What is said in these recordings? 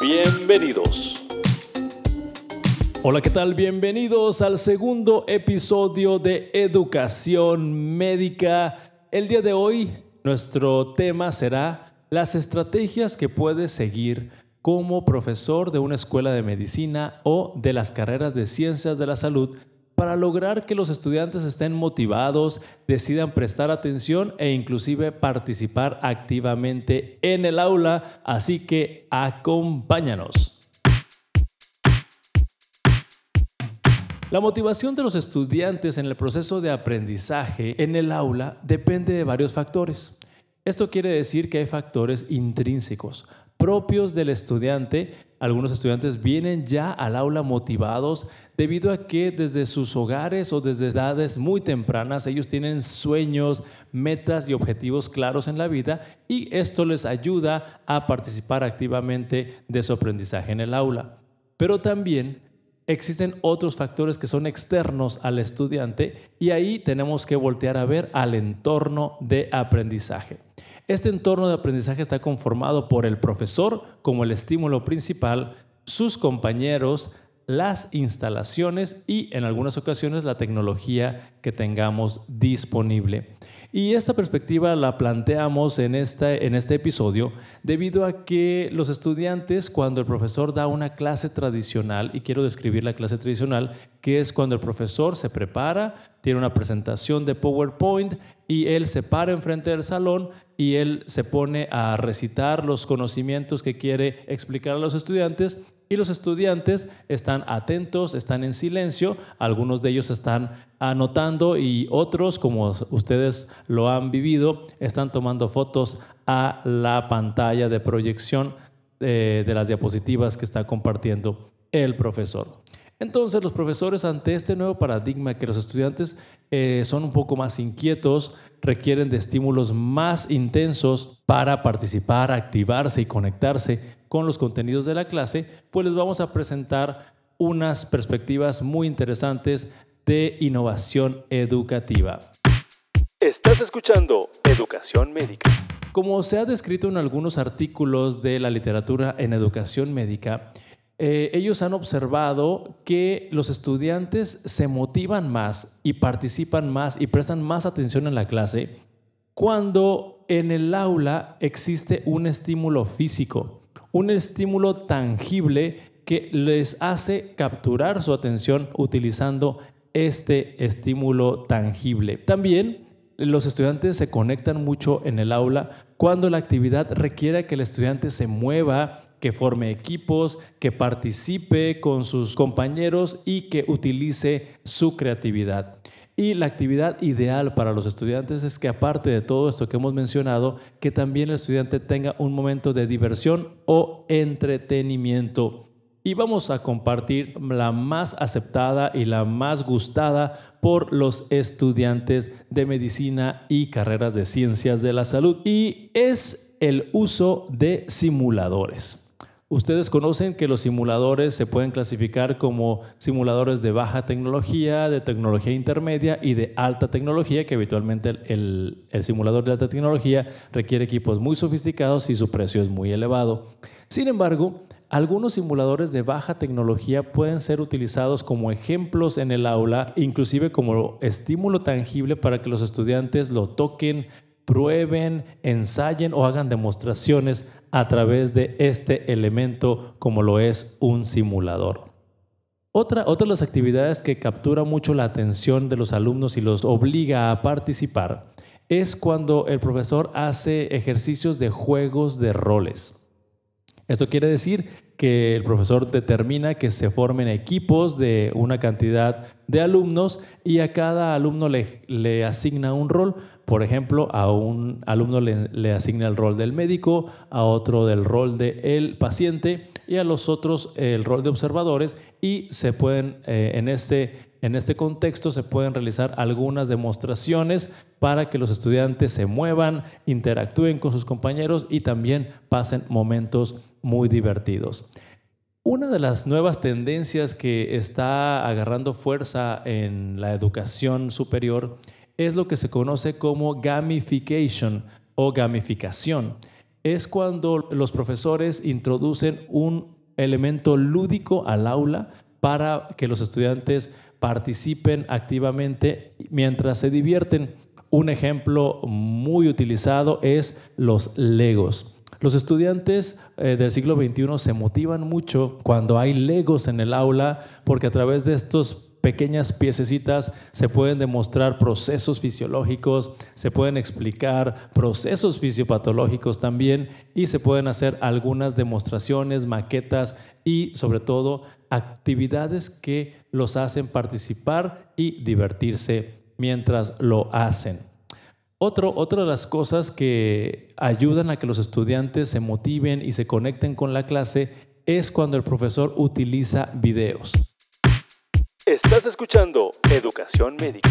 Bienvenidos. Hola, ¿qué tal? Bienvenidos al segundo episodio de Educación Médica. El día de hoy nuestro tema será las estrategias que puedes seguir como profesor de una escuela de medicina o de las carreras de ciencias de la salud para lograr que los estudiantes estén motivados, decidan prestar atención e inclusive participar activamente en el aula. Así que acompáñanos. La motivación de los estudiantes en el proceso de aprendizaje en el aula depende de varios factores. Esto quiere decir que hay factores intrínsecos propios del estudiante. Algunos estudiantes vienen ya al aula motivados debido a que desde sus hogares o desde edades muy tempranas ellos tienen sueños, metas y objetivos claros en la vida y esto les ayuda a participar activamente de su aprendizaje en el aula. Pero también existen otros factores que son externos al estudiante y ahí tenemos que voltear a ver al entorno de aprendizaje. Este entorno de aprendizaje está conformado por el profesor como el estímulo principal, sus compañeros, las instalaciones y en algunas ocasiones la tecnología que tengamos disponible. Y esta perspectiva la planteamos en este, en este episodio debido a que los estudiantes, cuando el profesor da una clase tradicional, y quiero describir la clase tradicional, que es cuando el profesor se prepara, tiene una presentación de PowerPoint y él se para enfrente del salón y él se pone a recitar los conocimientos que quiere explicar a los estudiantes y los estudiantes están atentos, están en silencio, algunos de ellos están anotando y otros, como ustedes lo han vivido, están tomando fotos a la pantalla de proyección eh, de las diapositivas que está compartiendo el profesor. Entonces los profesores ante este nuevo paradigma que los estudiantes eh, son un poco más inquietos, requieren de estímulos más intensos para participar, activarse y conectarse con los contenidos de la clase, pues les vamos a presentar unas perspectivas muy interesantes de innovación educativa. Estás escuchando Educación Médica. Como se ha descrito en algunos artículos de la literatura en educación médica, eh, ellos han observado que los estudiantes se motivan más y participan más y prestan más atención en la clase cuando en el aula existe un estímulo físico, un estímulo tangible que les hace capturar su atención utilizando este estímulo tangible. También los estudiantes se conectan mucho en el aula cuando la actividad requiere que el estudiante se mueva, que forme equipos, que participe con sus compañeros y que utilice su creatividad. Y la actividad ideal para los estudiantes es que aparte de todo esto que hemos mencionado, que también el estudiante tenga un momento de diversión o entretenimiento. Y vamos a compartir la más aceptada y la más gustada por los estudiantes de medicina y carreras de ciencias de la salud. Y es el uso de simuladores. Ustedes conocen que los simuladores se pueden clasificar como simuladores de baja tecnología, de tecnología intermedia y de alta tecnología, que habitualmente el, simulador de alta tecnología requiere equipos muy sofisticados y su precio es muy elevado. Sin embargo, algunos simuladores de baja tecnología pueden ser utilizados como ejemplos en el aula, inclusive como estímulo tangible para que los estudiantes lo toquen, prueben, ensayen o hagan demostraciones a través de este elemento como lo es un simulador. Otra, otra de las actividades que captura mucho la atención de los alumnos y los obliga a participar es cuando el profesor hace ejercicios de juegos de roles. Esto quiere decir que el profesor determina que se formen equipos de una cantidad de alumnos y a cada alumno le, le asigna un rol. Por ejemplo, a un alumno le, asigna el rol del médico, a otro del rol del paciente y a los otros el rol de observadores y se pueden eh, en este en este contexto se pueden realizar algunas demostraciones para que los estudiantes se muevan, interactúen con sus compañeros y también pasen momentos muy divertidos. Una de las nuevas tendencias que está agarrando fuerza en la educación superior es lo que se conoce como gamification o gamificación. Es cuando los profesores introducen un elemento lúdico al aula para que los estudiantes participen activamente mientras se divierten. Un ejemplo muy utilizado es los legos. Los estudiantes eh, del siglo XXI se motivan mucho cuando hay legos en el aula porque a través de estos pequeñas piececitas se pueden demostrar procesos fisiológicos, se pueden explicar procesos fisiopatológicos también y se pueden hacer algunas demostraciones, maquetas y sobre todo actividades que los hacen participar y divertirse mientras lo hacen. Otro, otra de las cosas que ayudan a que los estudiantes se motiven y se conecten con la clase es cuando el profesor utiliza videos. Estás escuchando Educación Médica.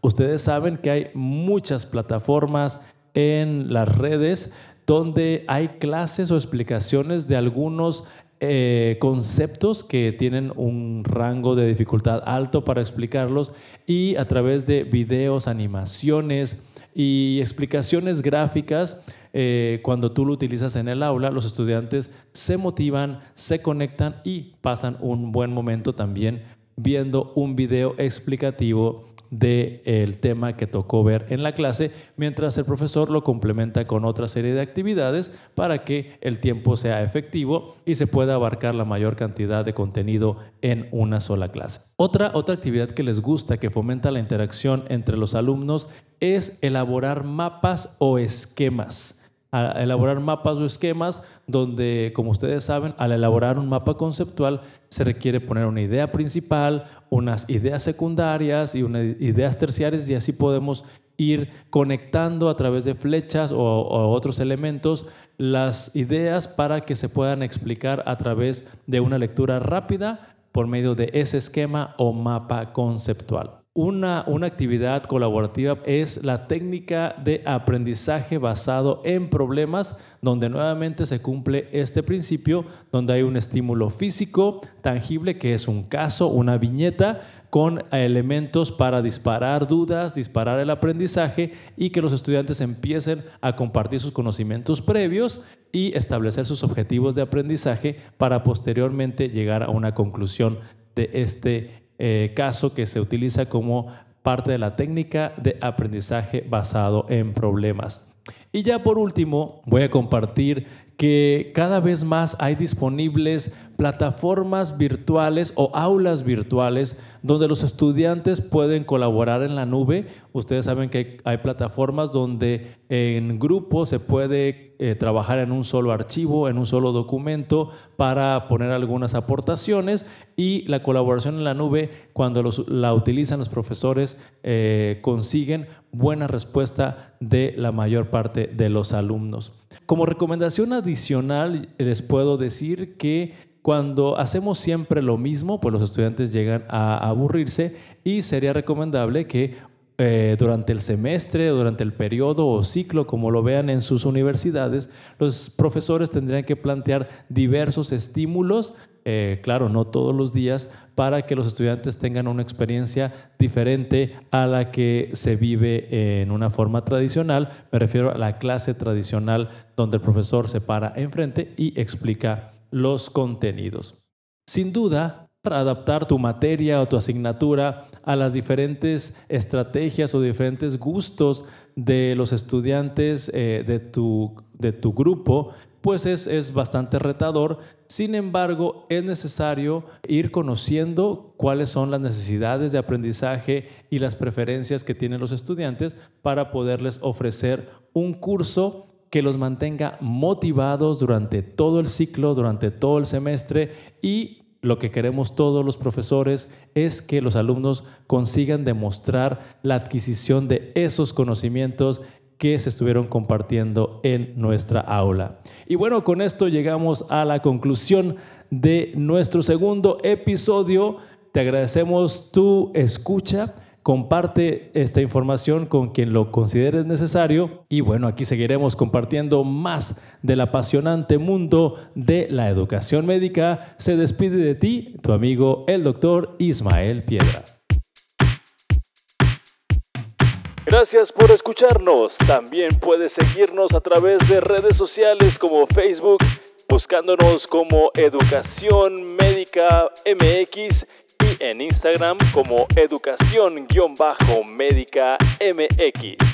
Ustedes saben que hay muchas plataformas en las redes donde hay clases o explicaciones de algunos eh, conceptos que tienen un rango de dificultad alto para explicarlos y a través de videos, animaciones, y explicaciones gráficas. Eh, cuando tú lo utilizas en el aula, los estudiantes se motivan, se conectan y pasan un buen momento también viendo un video explicativo del tema que tocó ver en la clase, mientras el profesor lo complementa con otra serie de actividades para que el tiempo sea efectivo y se pueda abarcar la mayor cantidad de contenido en una sola clase. Otra, otra actividad que les gusta, que fomenta la interacción entre los alumnos, es elaborar mapas o esquemas a elaborar mapas o esquemas donde, como ustedes saben, al elaborar un mapa conceptual se requiere poner una idea principal, unas ideas secundarias y unas ideas terciarias y así podemos ir conectando a través de flechas o, o otros elementos las ideas para que se puedan explicar a través de una lectura rápida por medio de ese esquema o mapa conceptual. Una, una, actividad colaborativa es la técnica de aprendizaje basado en problemas, donde nuevamente se cumple este principio, donde hay un estímulo físico tangible, que es un caso, una viñeta, con elementos para disparar dudas, disparar el aprendizaje y que los estudiantes empiecen a compartir sus conocimientos previos y establecer sus objetivos de aprendizaje para posteriormente llegar a una conclusión de este eh, caso que se utiliza como parte de la técnica de aprendizaje basado en problemas. Y ya por último, voy a compartir que cada vez más hay disponibles plataformas virtuales o aulas virtuales donde los estudiantes pueden colaborar en la nube. Ustedes saben que hay, plataformas donde en grupo se puede eh, trabajar en un solo archivo, en un solo documento para poner algunas aportaciones y la colaboración en la nube, cuando la utilizan los profesores, eh, consiguen buena respuesta de la mayor parte de los alumnos. Como recomendación adicional, les puedo decir que cuando hacemos siempre lo mismo, pues los estudiantes llegan a aburrirse y sería recomendable que eh, durante el semestre, durante el periodo o ciclo, como lo vean en sus universidades, los profesores tendrían que plantear diversos estímulos, eh, claro, no todos los días, para que los estudiantes tengan una experiencia diferente a la que se vive en una forma tradicional. Me refiero a la clase tradicional donde el profesor se para enfrente y explica los contenidos. Sin duda, para adaptar tu materia o tu asignatura a las diferentes estrategias o diferentes gustos de los estudiantes eh, de, tu, de, tu, grupo, pues es, es bastante retador. Sin embargo, es necesario ir conociendo cuáles son las necesidades de aprendizaje y las preferencias que tienen los estudiantes para poderles ofrecer un curso que los mantenga motivados durante todo el ciclo, durante todo el semestre y lo que queremos todos los profesores es que los alumnos consigan demostrar la adquisición de esos conocimientos que se estuvieron compartiendo en nuestra aula. Y bueno, con esto llegamos a la conclusión de nuestro segundo episodio. Te agradecemos tu escucha. Comparte esta información con quien lo consideres necesario y bueno, aquí seguiremos compartiendo más del apasionante mundo de la educación médica. Se despide de ti tu amigo el doctor Ismael Piedra. Gracias por escucharnos. También puedes seguirnos a través de redes sociales como Facebook, buscándonos como Educación Médica MX en Instagram como educación-médica MX.